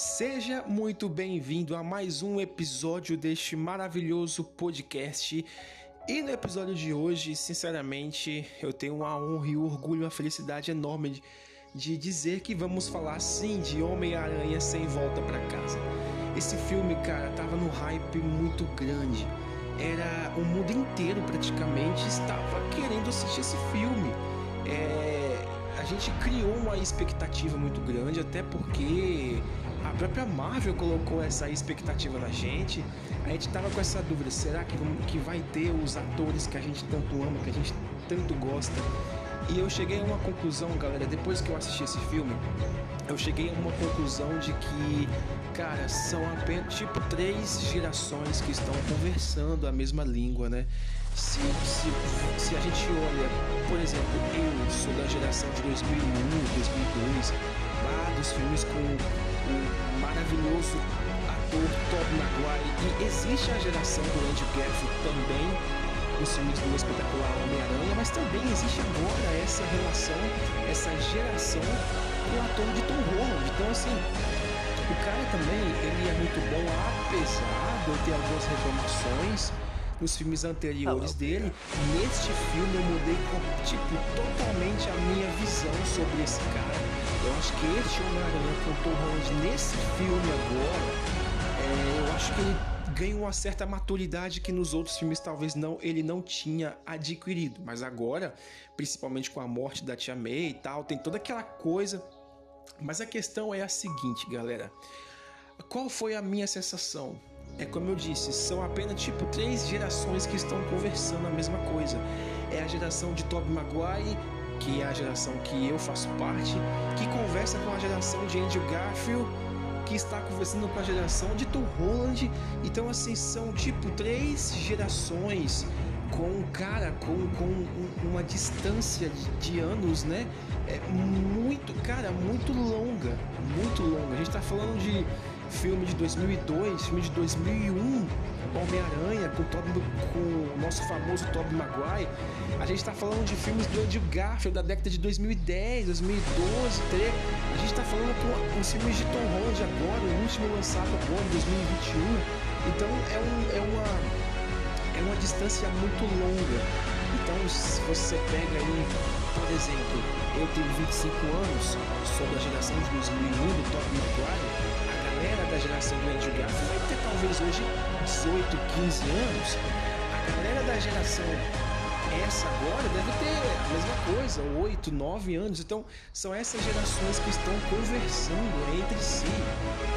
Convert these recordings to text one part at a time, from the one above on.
Seja muito bem-vindo a mais um episódio deste maravilhoso podcast. E no episódio de hoje, sinceramente, eu tenho uma honra e um orgulho, uma felicidade enorme de, de dizer que vamos falar sim de Homem-Aranha sem volta para casa. Esse filme, cara, tava no hype muito grande. Era o mundo inteiro praticamente estava querendo assistir esse filme. É, a gente criou uma expectativa muito grande, até porque a própria Marvel colocou essa expectativa na gente. A gente tava com essa dúvida: será que, que vai ter os atores que a gente tanto ama, que a gente tanto gosta? E eu cheguei a uma conclusão, galera, depois que eu assisti esse filme, eu cheguei a uma conclusão de que, cara, são apenas tipo três gerações que estão conversando a mesma língua, né? Se, se, se a gente olha, por exemplo, eu sou da geração de 2001, 2002, lá dos filmes com o maravilhoso ator Tobey Maguire, e existe a geração do Andrew Garfield também, os filmes do espetacular Homem-Aranha, mas também existe agora essa relação, essa geração com o ator de Tom Holland. Então, assim, o cara também ele é muito bom, apesar de eu ter algumas reclamações nos filmes anteriores dele. Neste filme eu mudei tipo totalmente a minha visão sobre esse cara. Eu acho que este Homem-Aranha com Tom Holland nesse filme agora, é, eu acho que ele ganha uma certa maturidade que nos outros filmes talvez não ele não tinha adquirido, mas agora, principalmente com a morte da Tia May e tal, tem toda aquela coisa. Mas a questão é a seguinte, galera. Qual foi a minha sensação? É como eu disse, são apenas tipo três gerações que estão conversando a mesma coisa. É a geração de Tobey Maguire, que é a geração que eu faço parte, que conversa com a geração de Andrew Garfield que está conversando com a geração de Tom Holland. Então, assim, são tipo três gerações com um cara com, com uma distância de, de, anos, né? É muito, cara, muito longa, muito longa. A gente tá falando de filme de 2002, filme de 2001, Homem-Aranha com, com o nosso famoso Tobey Maguire. A gente está falando de filmes do Andrew Garfield da década de 2010, 2012, 13. A gente está falando com, os filmes de Tom Holland agora, o último lançado agora, em 2021. Então é, um, é, uma, é uma distância muito longa. Então se você pega aí, por exemplo, eu tenho 25 anos, sou da geração de 2001 do Tobey Maguire da geração do Andrew Garfield vai ter talvez hoje 18, 15 anos. A galera da geração essa agora deve ter a mesma coisa, 8, 9 anos. Então, são essas gerações que estão conversando entre si.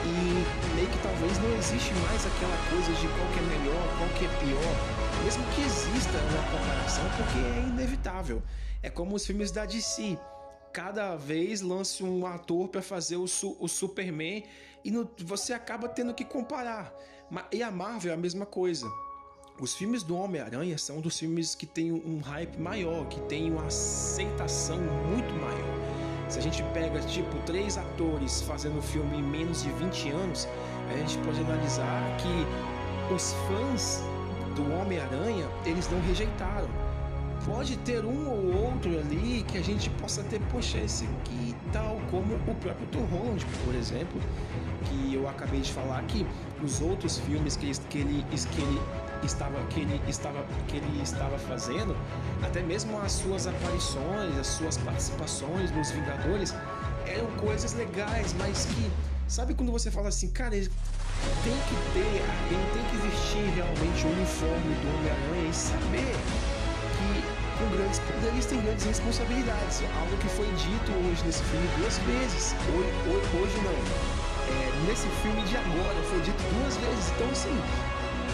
E meio que talvez não existe mais aquela coisa de qual que é melhor, qual que é pior. Mesmo que exista uma comparação, porque é inevitável. É como os filmes da DC cada vez lance um ator para fazer o, su o Superman e no, você acaba tendo que comparar. E a Marvel é a mesma coisa. Os filmes do Homem-Aranha são dos filmes que tem um hype maior, que tem uma aceitação muito maior. Se a gente pega tipo três atores fazendo filme em menos de 20 anos, a gente pode analisar que os fãs do Homem-Aranha eles não rejeitaram pode ter um ou outro ali que a gente possa ter, poxa, esse aqui tal, como o próprio Tom Holland, por exemplo, que eu acabei de falar que os outros filmes que, que, ele, que ele estava que ele estava que ele estava fazendo, até mesmo as suas aparições, as suas participações nos Vingadores eram coisas legais, mas que sabe quando você fala assim, cara, ele tem que ter, ele tem que vestir realmente o uniforme do Homem-Aranha e saber que com grandes poderes tem grandes responsabilidades. Algo que foi dito hoje nesse filme duas vezes. Hoje, hoje não. É, nesse filme de agora foi dito duas vezes. Então, assim,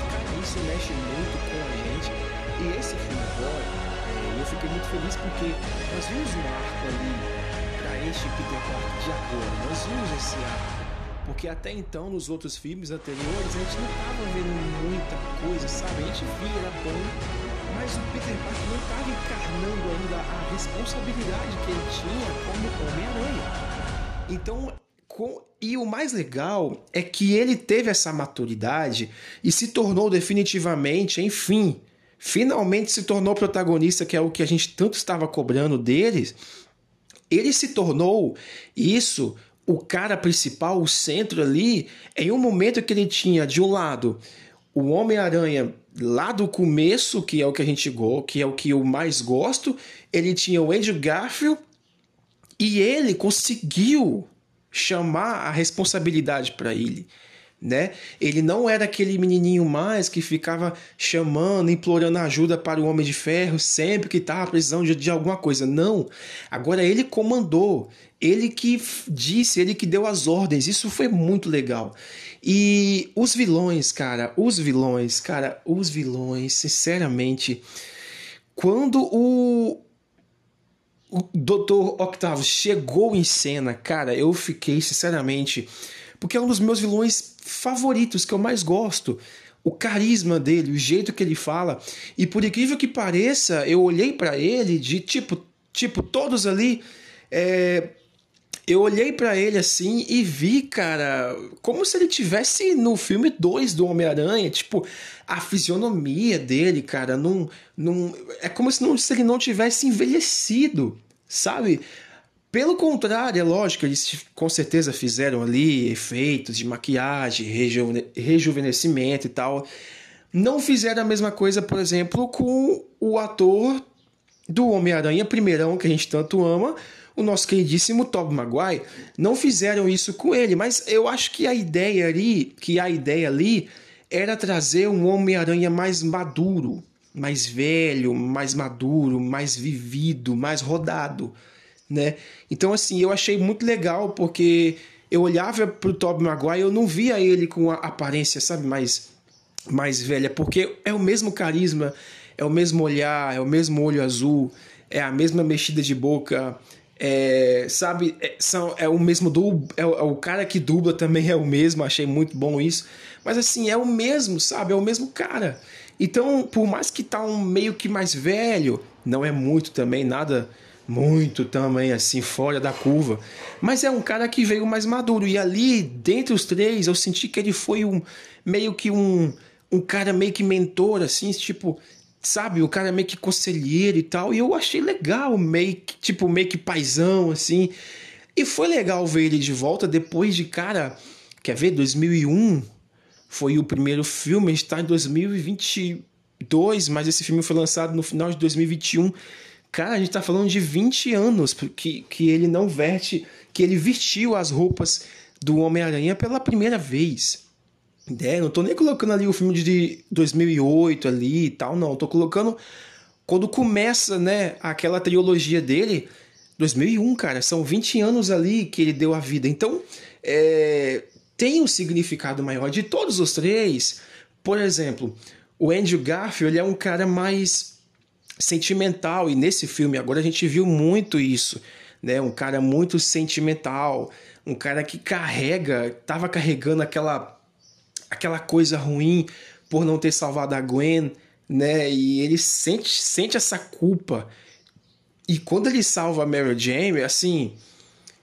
cara, isso mexe muito com a gente. E esse filme agora, é, eu fiquei muito feliz porque nós vimos um arco ali para este Peter Parker de agora. Nós vimos esse arco. Porque até então, nos outros filmes anteriores, a gente não estava vendo muita coisa, sabe? A gente via, era bom, mas o Peter Parker não estava encarnando ainda a responsabilidade que ele tinha como Homem-Aranha. Então. E o mais legal é que ele teve essa maturidade e se tornou definitivamente, enfim, finalmente se tornou protagonista, que é o que a gente tanto estava cobrando deles. Ele se tornou isso o cara principal, o centro ali, em um momento que ele tinha de um lado o Homem-Aranha lá do começo, que é o que a gente gosta, que é o que eu mais gosto, ele tinha o Andrew Garfield e ele conseguiu chamar a responsabilidade para ele né? Ele não era aquele menininho mais que ficava chamando, implorando ajuda para o Homem de Ferro sempre que estava precisando de, de alguma coisa. Não. Agora ele comandou, ele que disse, ele que deu as ordens. Isso foi muito legal. E os vilões, cara, os vilões, cara, os vilões, sinceramente, quando o o Dr. Octavio chegou em cena, cara, eu fiquei sinceramente porque é um dos meus vilões favoritos, que eu mais gosto. O carisma dele, o jeito que ele fala. E por incrível que pareça, eu olhei para ele de tipo, tipo, todos ali. É, eu olhei para ele assim e vi, cara, como se ele tivesse no filme 2 do Homem-Aranha, tipo, a fisionomia dele, cara, não, não é como se, não, se ele não tivesse envelhecido, sabe? Pelo contrário, é lógico, eles com certeza fizeram ali efeitos de maquiagem, rejuve rejuvenescimento e tal. Não fizeram a mesma coisa, por exemplo, com o ator do Homem-Aranha primeirão, que a gente tanto ama, o nosso queridíssimo Tobey Maguire. Não fizeram isso com ele, mas eu acho que a ideia ali, que a ideia ali era trazer um Homem-Aranha mais maduro, mais velho, mais maduro, mais vivido, mais rodado né? Então, assim, eu achei muito legal porque eu olhava pro Tobey Maguire eu não via ele com a aparência, sabe, mais, mais velha, porque é o mesmo carisma, é o mesmo olhar, é o mesmo olho azul, é a mesma mexida de boca, é, sabe, é, são, é o mesmo dub, é, é, o cara que dubla também é o mesmo, achei muito bom isso. Mas assim, é o mesmo, sabe? É o mesmo cara. Então, por mais que tá um meio que mais velho, não é muito também, nada muito também assim fora da curva, mas é um cara que veio mais maduro e ali dentre os três eu senti que ele foi um meio que um um cara meio que mentor assim, tipo, sabe, o cara meio que conselheiro e tal, e eu achei legal, meio que tipo meio que paisão assim. E foi legal ver ele de volta depois de cara, quer ver, 2001 foi o primeiro filme, está em 2022, mas esse filme foi lançado no final de 2021. Cara, a gente tá falando de 20 anos que, que ele não veste, que ele vestiu as roupas do Homem-Aranha pela primeira vez. É, não tô nem colocando ali o filme de 2008 ali e tal, não. Tô colocando quando começa, né, aquela trilogia dele, 2001, cara. São 20 anos ali que ele deu a vida. Então, é, tem um significado maior de todos os três. Por exemplo, o Andrew Garfield é um cara mais sentimental. E nesse filme agora a gente viu muito isso, né? Um cara muito sentimental, um cara que carrega, tava carregando aquela aquela coisa ruim por não ter salvado a Gwen, né? E ele sente sente essa culpa. E quando ele salva a Mary Jane, assim,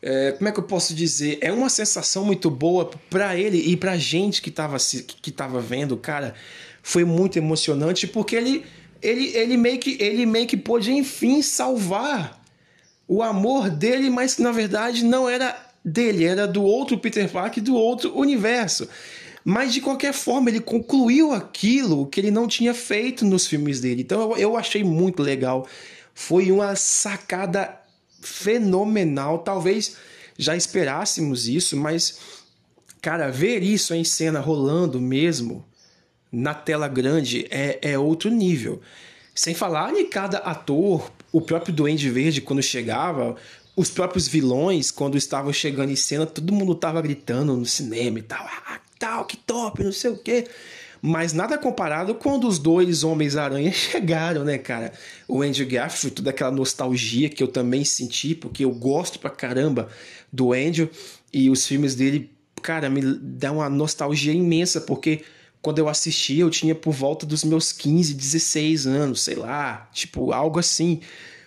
é, como é que eu posso dizer? É uma sensação muito boa para ele e pra gente que tava, que tava vendo, cara. Foi muito emocionante porque ele ele, ele, meio que, ele meio que pôde, enfim, salvar o amor dele, mas que na verdade não era dele, era do outro Peter Parker, do outro universo. Mas de qualquer forma, ele concluiu aquilo que ele não tinha feito nos filmes dele. Então eu, eu achei muito legal. Foi uma sacada fenomenal. Talvez já esperássemos isso, mas, cara, ver isso em cena rolando mesmo na tela grande é, é outro nível. Sem falar em cada ator, o próprio Duende Verde, quando chegava, os próprios vilões, quando estavam chegando em cena, todo mundo tava gritando no cinema e tal, ah, tal, que top, não sei o quê. Mas nada comparado quando os dois Homens-Aranha chegaram, né, cara? O Andrew Garfield, toda aquela nostalgia que eu também senti, porque eu gosto pra caramba do Andrew, e os filmes dele, cara, me dá uma nostalgia imensa, porque quando eu assisti, eu tinha por volta dos meus 15, 16 anos, sei lá, tipo, algo assim.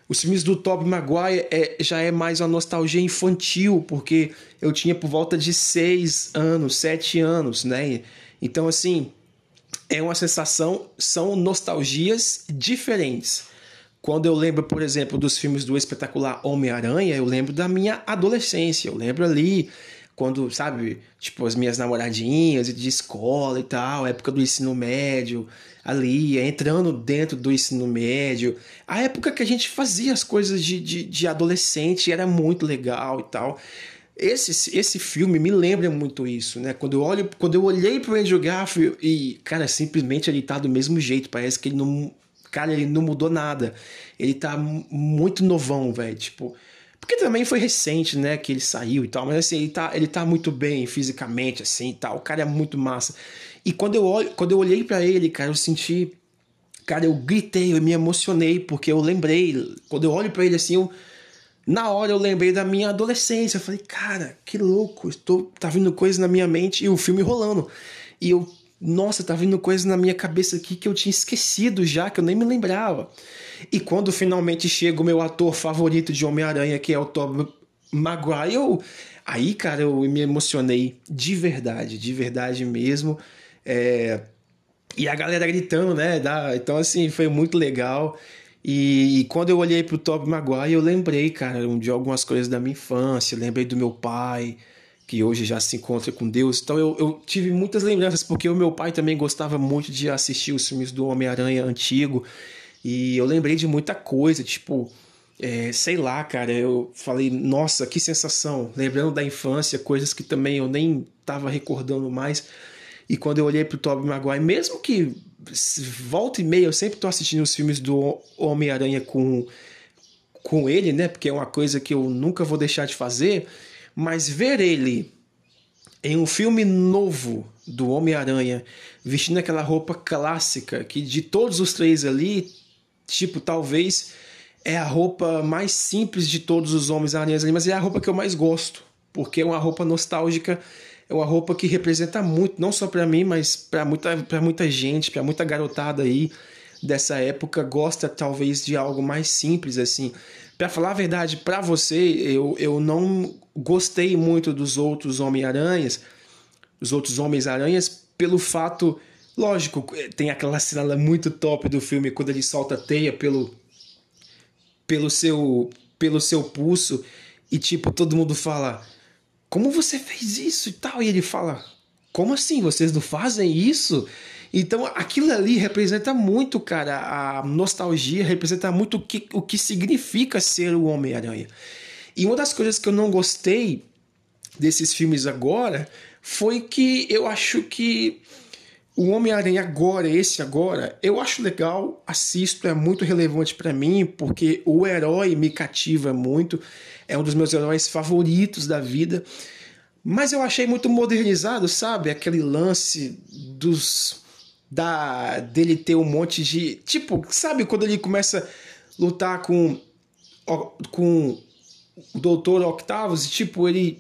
Os filmes do Tobey Maguire é, já é mais uma nostalgia infantil, porque eu tinha por volta de 6 anos, 7 anos, né? Então, assim, é uma sensação, são nostalgias diferentes. Quando eu lembro, por exemplo, dos filmes do espetacular Homem-Aranha, eu lembro da minha adolescência, eu lembro ali quando, sabe, tipo, as minhas namoradinhas de escola e tal, época do ensino médio, ali, entrando dentro do ensino médio, a época que a gente fazia as coisas de, de, de adolescente, era muito legal e tal. Esse, esse filme me lembra muito isso, né? Quando eu olho, quando eu olhei pro Andrew Garfield e, cara, simplesmente ele tá do mesmo jeito, parece que ele não, cara, ele não mudou nada. Ele tá muito novão, velho, tipo, porque também foi recente, né, que ele saiu e tal, mas assim, ele tá, ele tá muito bem fisicamente, assim e tal. O cara é muito massa. E quando eu, olho, quando eu olhei para ele, cara, eu senti. Cara, eu gritei, eu me emocionei, porque eu lembrei. Quando eu olho para ele assim, eu, na hora eu lembrei da minha adolescência. Eu falei, cara, que louco, estou, tá vindo coisa na minha mente e o filme rolando. E eu, nossa, tá vindo coisa na minha cabeça aqui que eu tinha esquecido já, que eu nem me lembrava. E quando finalmente chega o meu ator favorito de Homem-Aranha, que é o Tobey Maguire, eu, aí, cara, eu me emocionei de verdade, de verdade mesmo. É, e a galera gritando, né? Então, assim, foi muito legal. E, e quando eu olhei pro Tobey Maguire, eu lembrei, cara, de algumas coisas da minha infância, lembrei do meu pai, que hoje já se encontra com Deus. Então eu, eu, tive muitas lembranças, porque o meu pai também gostava muito de assistir os filmes do Homem-Aranha antigo. E eu lembrei de muita coisa, tipo, é, sei lá, cara, eu falei, nossa, que sensação, lembrando da infância, coisas que também eu nem tava recordando mais. E quando eu olhei pro Tobey Maguire, mesmo que volta e meia, eu sempre tô assistindo os filmes do Homem-Aranha com, com ele, né? Porque é uma coisa que eu nunca vou deixar de fazer. Mas ver ele em um filme novo do Homem-Aranha, vestindo aquela roupa clássica, que de todos os três ali, tipo, talvez é a roupa mais simples de todos os Homens-Aranhas ali, mas é a roupa que eu mais gosto, porque é uma roupa nostálgica, é uma roupa que representa muito, não só para mim, mas para muita, pra muita gente, para muita garotada aí dessa época, gosta talvez de algo mais simples assim. Para falar a verdade, para você, eu, eu não gostei muito dos outros Homem-Aranhas, os outros Homens-Aranhas, pelo fato Lógico, tem aquela cena muito top do filme quando ele solta a teia pelo pelo seu pelo seu pulso e tipo todo mundo fala: "Como você fez isso?" e tal, e ele fala: "Como assim? Vocês não fazem isso?" Então aquilo ali representa muito, cara, a nostalgia, representa muito o que, o que significa ser o Homem-Aranha. E uma das coisas que eu não gostei desses filmes agora foi que eu acho que o Homem-Aranha agora, esse agora, eu acho legal, assisto, é muito relevante para mim, porque o herói me cativa muito, é um dos meus heróis favoritos da vida. Mas eu achei muito modernizado, sabe? Aquele lance dos da dele ter um monte de, tipo, sabe quando ele começa a lutar com com o Doutor Octavius e tipo ele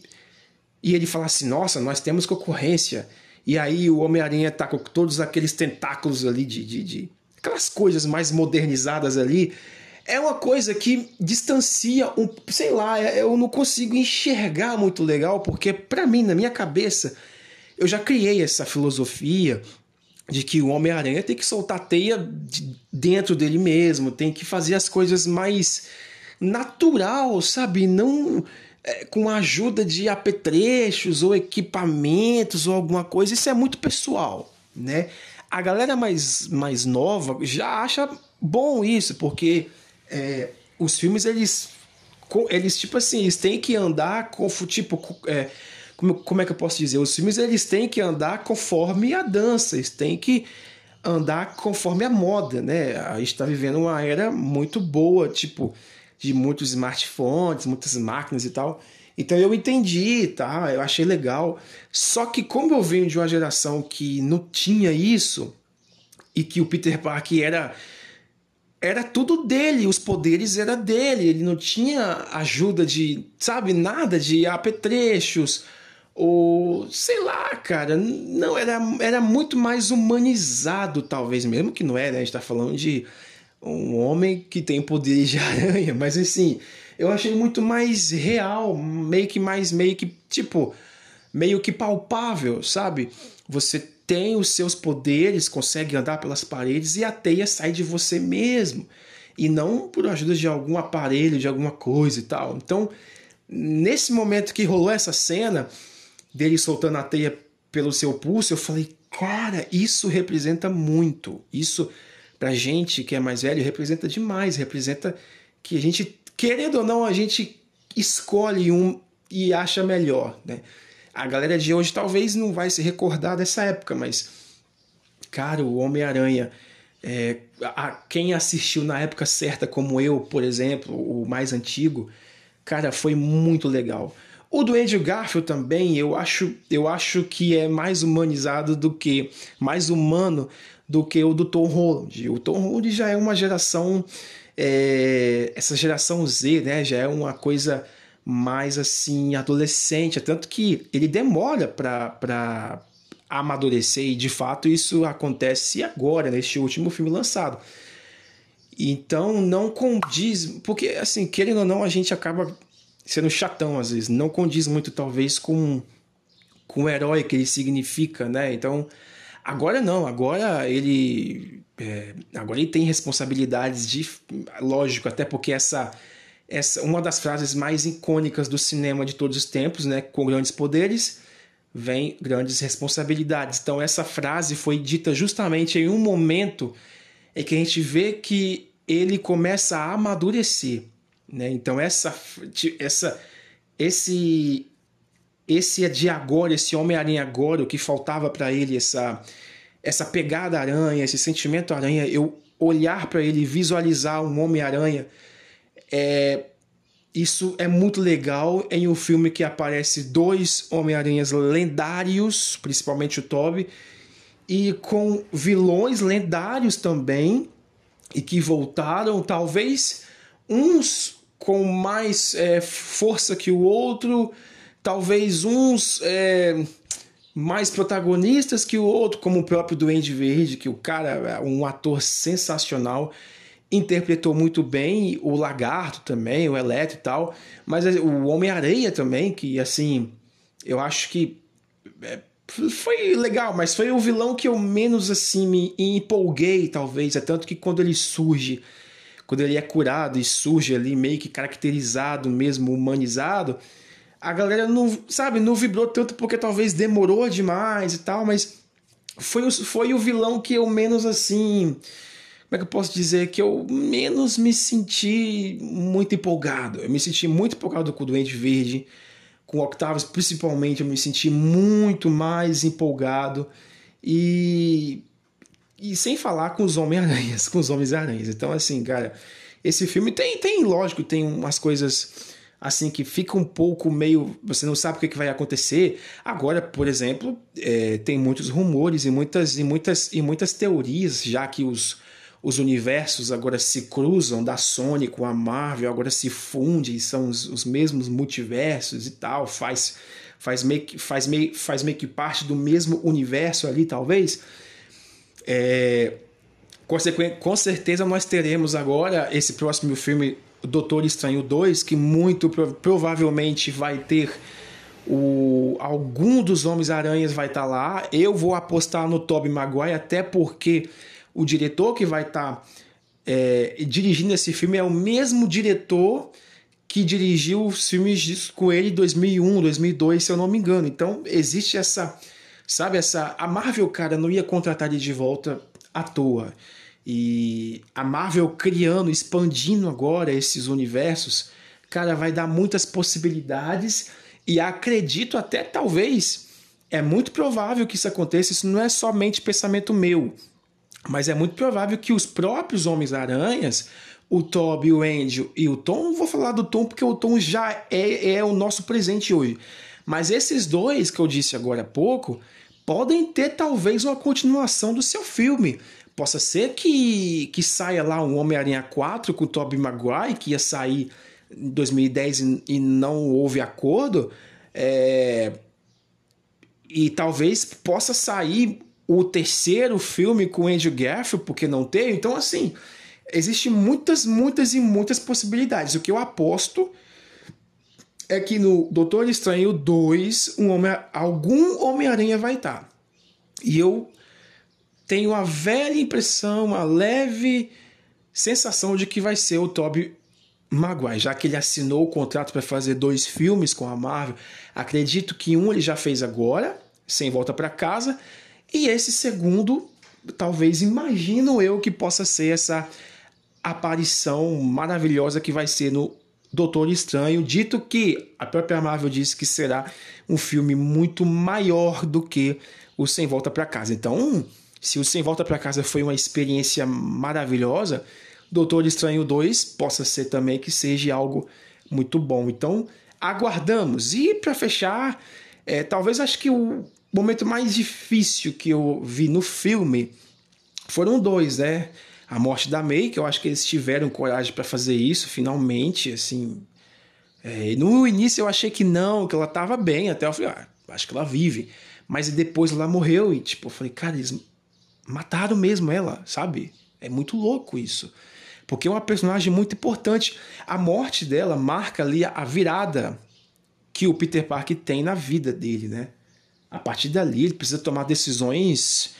e ele fala assim: "Nossa, nós temos concorrência". E aí o Homem-Aranha tá com todos aqueles tentáculos ali de, de, de, aquelas coisas mais modernizadas ali. É uma coisa que distancia um, sei lá, é, eu não consigo enxergar muito legal, porque para mim, na minha cabeça, eu já criei essa filosofia de que o Homem-Aranha tem que soltar teia de dentro dele mesmo, tem que fazer as coisas mais natural, sabe? Não é, com a ajuda de apetrechos ou equipamentos ou alguma coisa, isso é muito pessoal, né? A galera mais, mais nova já acha bom isso, porque é, os filmes, eles, eles, tipo assim, eles têm que andar com, tipo, é, como, como é que eu posso dizer? Os filmes, eles têm que andar conforme a dança, eles têm que andar conforme a moda, né? A gente está vivendo uma era muito boa, tipo, de muitos smartphones, muitas máquinas e tal. Então eu entendi, tá? Eu achei legal. Só que como eu venho de uma geração que não tinha isso e que o Peter Parker era era tudo dele, os poderes era dele, ele não tinha ajuda de, sabe, nada de apetrechos ou sei lá, cara, não era era muito mais humanizado talvez, mesmo que não era, a gente tá falando de um homem que tem poderes de aranha, mas assim, eu achei muito mais real, meio que mais, meio que, tipo, meio que palpável, sabe? Você tem os seus poderes, consegue andar pelas paredes e a teia sai de você mesmo. E não por ajuda de algum aparelho, de alguma coisa e tal. Então, nesse momento que rolou essa cena, dele soltando a teia pelo seu pulso, eu falei, cara, isso representa muito. Isso, pra gente que é mais velho, representa demais. Representa que a gente, querendo ou não, a gente escolhe um e acha melhor, né? A galera de hoje talvez não vai se recordar dessa época, mas, cara, o Homem-Aranha, é, a, quem assistiu na época certa, como eu, por exemplo, o mais antigo, cara, foi muito legal. O do Andrew Garfield também, eu acho, eu acho que é mais humanizado do que, mais humano do que o do Tom Holland. O Tom Holland já é uma geração, é, essa geração Z, né, já é uma coisa mais assim, adolescente, tanto que ele demora para amadurecer e de fato isso acontece agora, neste último filme lançado. Então não condiz, porque assim, querendo ou não, a gente acaba sendo chatão às vezes, não condiz muito talvez com, com o herói que ele significa, né? Então, agora não, agora ele é, agora ele tem responsabilidades de, lógico, até porque essa essa uma das frases mais icônicas do cinema de todos os tempos, né? Com grandes poderes vem grandes responsabilidades. Então essa frase foi dita justamente em um momento em que a gente vê que ele começa a amadurecer. Né? Então essa, essa, esse, esse é de agora, esse Homem-Aranha agora, o que faltava para ele, essa, essa pegada aranha, esse sentimento aranha, eu olhar para ele, visualizar um Homem-Aranha, é, isso é muito legal em um filme que aparece dois Homem-Aranhas lendários, principalmente o Toby, e com vilões lendários também, e que voltaram, talvez uns com mais é, força que o outro, talvez uns é, mais protagonistas que o outro, como o próprio Duende Verde, que o cara é um ator sensacional, interpretou muito bem, o Lagarto também, o Eletro e tal, mas o Homem-Areia também, que assim, eu acho que é, foi legal, mas foi o vilão que eu menos assim me empolguei, talvez, é tanto que quando ele surge quando ele é curado e surge ali meio que caracterizado, mesmo humanizado, a galera não, sabe, não vibrou tanto porque talvez demorou demais e tal, mas foi o, foi o vilão que eu menos assim. Como é que eu posso dizer? Que eu menos me senti muito empolgado. Eu me senti muito empolgado com o Doente Verde, com o Octavius principalmente, eu me senti muito mais empolgado. E e sem falar com os Homem-Aranhas, com os Homens-Aranhas. Então, assim, cara, esse filme tem, tem, lógico, tem umas coisas assim que fica um pouco meio. Você não sabe o que, que vai acontecer. Agora, por exemplo, é, tem muitos rumores e muitas, e, muitas, e muitas teorias, já que os, os universos agora se cruzam da Sony com a Marvel, agora se fundem, são os, os mesmos multiversos e tal, faz, faz, meio, faz, meio, faz meio que parte do mesmo universo ali, talvez. É, com certeza nós teremos agora esse próximo filme Doutor Estranho 2, que muito provavelmente vai ter o, algum dos Homens-Aranhas vai estar tá lá. Eu vou apostar no Tobey Maguire, até porque o diretor que vai estar tá, é, dirigindo esse filme é o mesmo diretor que dirigiu os filmes com ele em 2001, 2002, se eu não me engano. Então existe essa Sabe, essa a Marvel, cara, não ia contratar ele de volta à toa. E a Marvel criando, expandindo agora esses universos, cara, vai dar muitas possibilidades e acredito até talvez é muito provável que isso aconteça, isso não é somente pensamento meu, mas é muito provável que os próprios Homens-Aranhas, o Toby, o Andrew e o Tom, vou falar do Tom porque o Tom já é, é o nosso presente hoje, mas esses dois que eu disse agora há pouco, podem ter talvez uma continuação do seu filme. Possa ser que, que saia lá um Homem-Aranha 4 com o Tobey Maguire, que ia sair em 2010 e, e não houve acordo. É... E talvez possa sair o terceiro filme com Andrew Garfield, porque não teve. Então, assim, existem muitas, muitas e muitas possibilidades. O que eu aposto é que no Doutor Estranho 2, um homem, algum Homem-Aranha vai estar. E eu tenho a velha impressão, uma leve sensação de que vai ser o Toby Maguire, já que ele assinou o contrato para fazer dois filmes com a Marvel, acredito que um ele já fez agora, sem volta para casa, e esse segundo, talvez imagino eu que possa ser essa aparição maravilhosa que vai ser no Doutor Estranho, dito que a própria Marvel disse que será um filme muito maior do que o Sem Volta para Casa. Então, se o Sem Volta para Casa foi uma experiência maravilhosa, Doutor Estranho 2 possa ser também que seja algo muito bom. Então, aguardamos. E para fechar, é, talvez acho que o momento mais difícil que eu vi no filme foram dois, né? A morte da May, que eu acho que eles tiveram coragem para fazer isso, finalmente, assim. É, no início eu achei que não, que ela tava bem, até eu falei, ah, acho que ela vive. Mas depois ela morreu e, tipo, eu falei, cara, eles mataram mesmo ela, sabe? É muito louco isso. Porque é uma personagem muito importante. A morte dela marca ali a virada que o Peter Parker tem na vida dele, né? A partir dali, ele precisa tomar decisões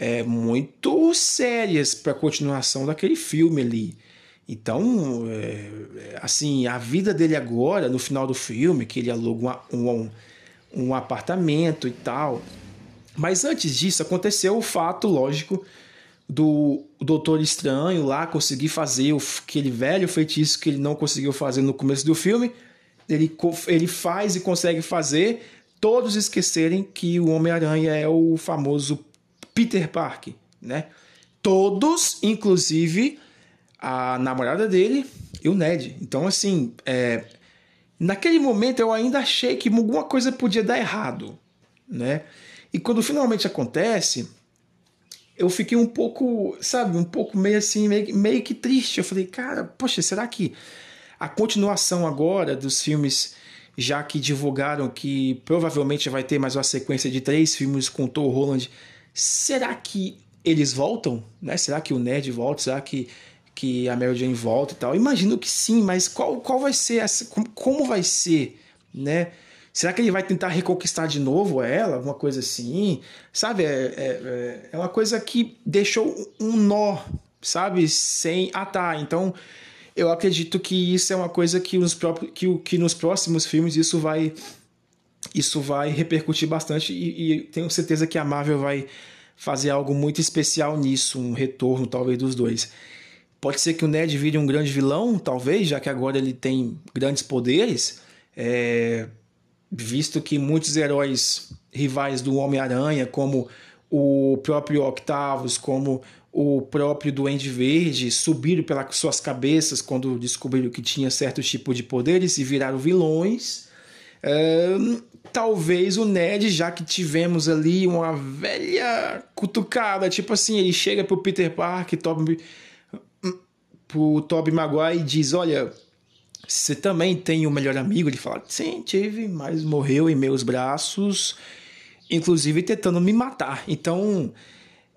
é, muito sérias para a continuação daquele filme ali. Então, é, assim, a vida dele agora, no final do filme, que ele aluga um, um, um apartamento e tal. Mas antes disso, aconteceu o fato, lógico, do Doutor Estranho lá conseguir fazer aquele velho feitiço que ele não conseguiu fazer no começo do filme. Ele, ele faz e consegue fazer todos esquecerem que o Homem-Aranha é o famoso Peter Parker, né? Todos, inclusive a namorada dele e o Ned. Então, assim, é, naquele momento eu ainda achei que alguma coisa podia dar errado, né? E quando finalmente acontece, eu fiquei um pouco, sabe, um pouco meio assim, meio, meio que triste. Eu falei, cara, poxa, será que a continuação agora dos filmes já que divulgaram que provavelmente vai ter mais uma sequência de três filmes com Tom Holland, será que eles voltam? Né? Será que o Ned volta? Será que, que a Mary Jane volta e tal? Imagino que sim, mas qual, qual vai ser essa. Como, vai ser, né? Será que ele vai tentar reconquistar de novo ela? Alguma coisa assim? Sabe? É, é, é uma coisa que deixou um nó, sabe? Sem. Ah, tá. Então eu acredito que isso é uma coisa que, nos próprios, que, que nos próximos filmes isso vai isso vai repercutir bastante e, e, tenho certeza que a Marvel vai fazer algo muito especial nisso, um retorno talvez dos dois. Pode ser que o Ned vire um grande vilão, talvez, já que agora ele tem grandes poderes, é, visto que muitos heróis rivais do Homem-Aranha, como o próprio Octavius, como o próprio Duende Verde subiram pelas suas cabeças quando descobriram que tinha certo tipo de poderes e viraram vilões. Talvez o Ned, já que tivemos ali uma velha cutucada, tipo assim, ele chega pro Peter Parker, Toby, pro Tobey Maguire e diz, olha, você também tem um melhor amigo? Ele fala, sim, tive, mas morreu em meus braços, inclusive tentando me matar. Então,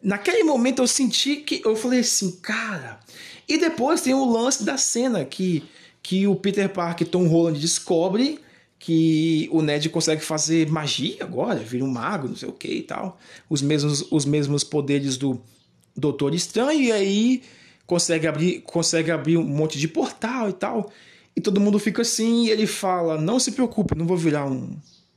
Naquele momento eu senti que eu falei assim, cara. E depois tem o lance da cena que, que o Peter Parker Tom Holland descobre que o Ned consegue fazer magia agora, vira um mago, não sei o que e tal. Os mesmos, os mesmos poderes do Doutor Estranho, e aí consegue abrir, consegue abrir um monte de portal e tal. E todo mundo fica assim, e ele fala: Não se preocupe, não vou virar um,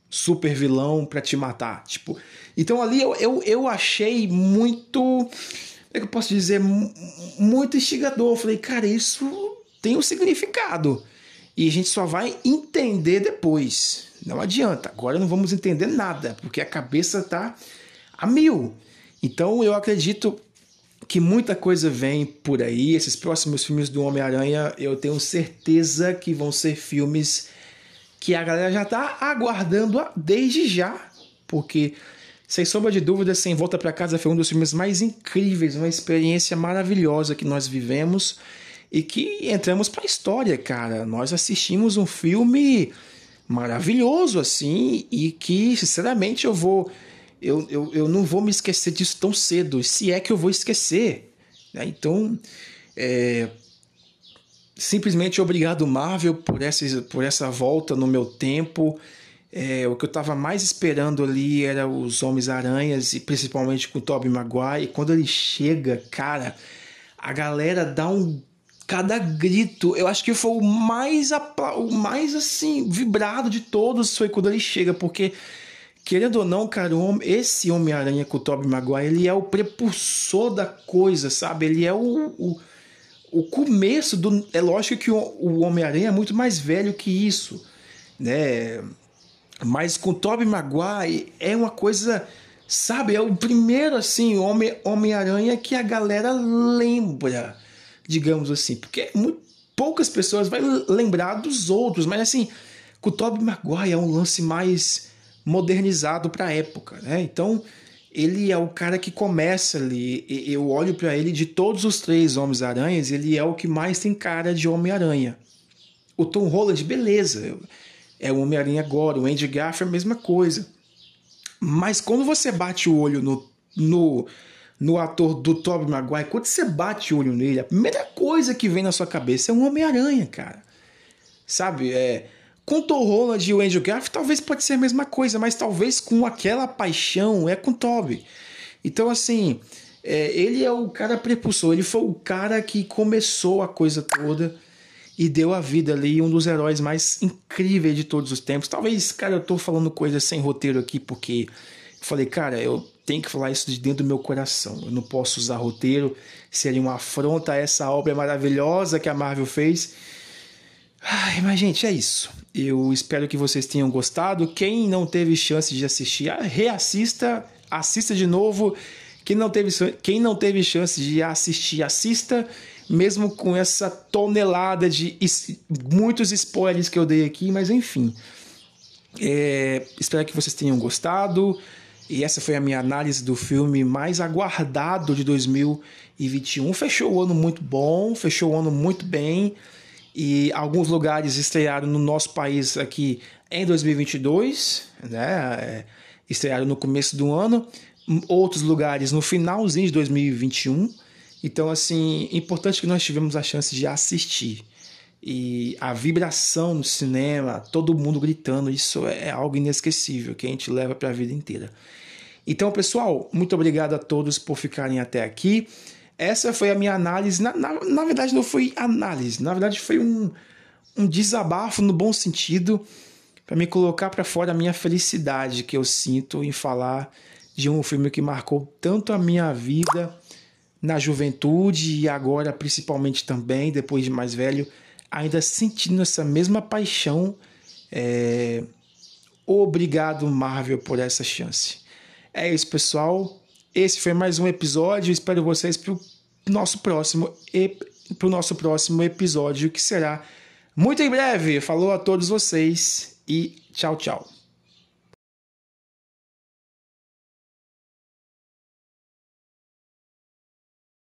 super vilão para te matar. Tipo, então ali eu, eu, eu achei muito. Como é que eu posso dizer? Muito instigador. Eu falei, cara, isso tem um significado. E a gente só vai entender depois. Não adianta. Agora não vamos entender nada, porque a cabeça tá a mil. Então eu acredito que muita coisa vem por aí. Esses próximos filmes do Homem-Aranha, eu tenho certeza que vão ser filmes que a galera já está aguardando desde já, porque sem sombra de dúvida, Sem Volta para Casa foi um dos filmes mais incríveis, uma experiência maravilhosa que nós vivemos e que entramos para a história, cara. Nós assistimos um filme maravilhoso assim e que, sinceramente, eu vou eu, eu, eu não vou me esquecer disso tão cedo, se é que eu vou esquecer. Né? Então, é, simplesmente obrigado Marvel por essa, por essa volta no meu tempo. É, o que eu estava mais esperando ali era os Homens-Aranhas e principalmente com o Tobey Maguire. E quando ele chega, cara, a galera dá um cada grito, eu acho que foi o mais, o mais assim, vibrado de todos foi quando ele chega, porque querendo ou não, cara, esse Homem-Aranha com o Tobey Maguire, ele é o prepulsor da coisa, sabe? Ele é o, o, o começo do... É lógico que o, o Homem-Aranha é muito mais velho que isso, né? Mas com o Tobey Maguire é uma coisa... Sabe, é o primeiro, assim, Homem-Aranha que a galera lembra digamos assim, porque muito, poucas pessoas vão lembrar dos outros, mas assim, com o Tobey Maguire é um lance mais modernizado para a época, né? Então, ele é o cara que começa ali, eu olho para ele de todos os três Homens-Aranhas, ele é o que mais tem cara de Homem-Aranha. O Tom Holland, beleza, é o Homem-Aranha agora, o Andy Garfield a mesma coisa. Mas quando você bate o olho no, no no ator do Tobey Maguire, quando você bate o olho nele, a primeira coisa que vem na sua cabeça é um Homem-Aranha, cara. Sabe? É, com o Tom Holland e o Andrew Garfield, talvez pode ser a mesma coisa, mas talvez com aquela paixão é com o Tobey. Então, assim, é, ele é o cara prepulsor, ele foi o cara que começou a coisa toda e deu a vida ali, um dos heróis mais incríveis de todos os tempos. Talvez, cara, eu tô falando coisas sem roteiro aqui, porque falei, cara, eu tenho que falar isso de dentro do meu coração. Eu não posso usar roteiro, seria uma afronta a essa obra maravilhosa que a Marvel fez. Ai, mas, gente, é isso. Eu espero que vocês tenham gostado. Quem não teve chance de assistir, ah, reassista, assista de novo. Quem não teve, quem não teve chance de assistir, assista, mesmo com essa tonelada de muitos spoilers que eu dei aqui, mas enfim. É, espero que vocês tenham gostado. E essa foi a minha análise do filme mais aguardado de 2021. Fechou o ano muito bom, fechou o ano muito bem. E alguns lugares estrearam no nosso país aqui em 2022, né? É, estrearam no começo do ano. Outros lugares no finalzinho de 2021. Então, assim, importante que nós tivemos a chance de assistir. E a vibração no cinema, todo mundo gritando, isso é algo inesquecível que a gente leva para a vida inteira. Então, pessoal, muito obrigado a todos por ficarem até aqui. Essa foi a minha análise. Na, na, na verdade, não foi análise, na verdade, foi um, um desabafo no bom sentido para me colocar para fora a minha felicidade que eu sinto em falar de um filme que marcou tanto a minha vida na juventude e agora principalmente também depois de mais velho ainda sentindo essa mesma paixão é... obrigado Marvel por essa chance é isso, pessoal. Esse foi mais um episódio. Espero vocês para o nosso próximo para o nosso próximo episódio, que será muito em breve. Falou a todos vocês e tchau, tchau.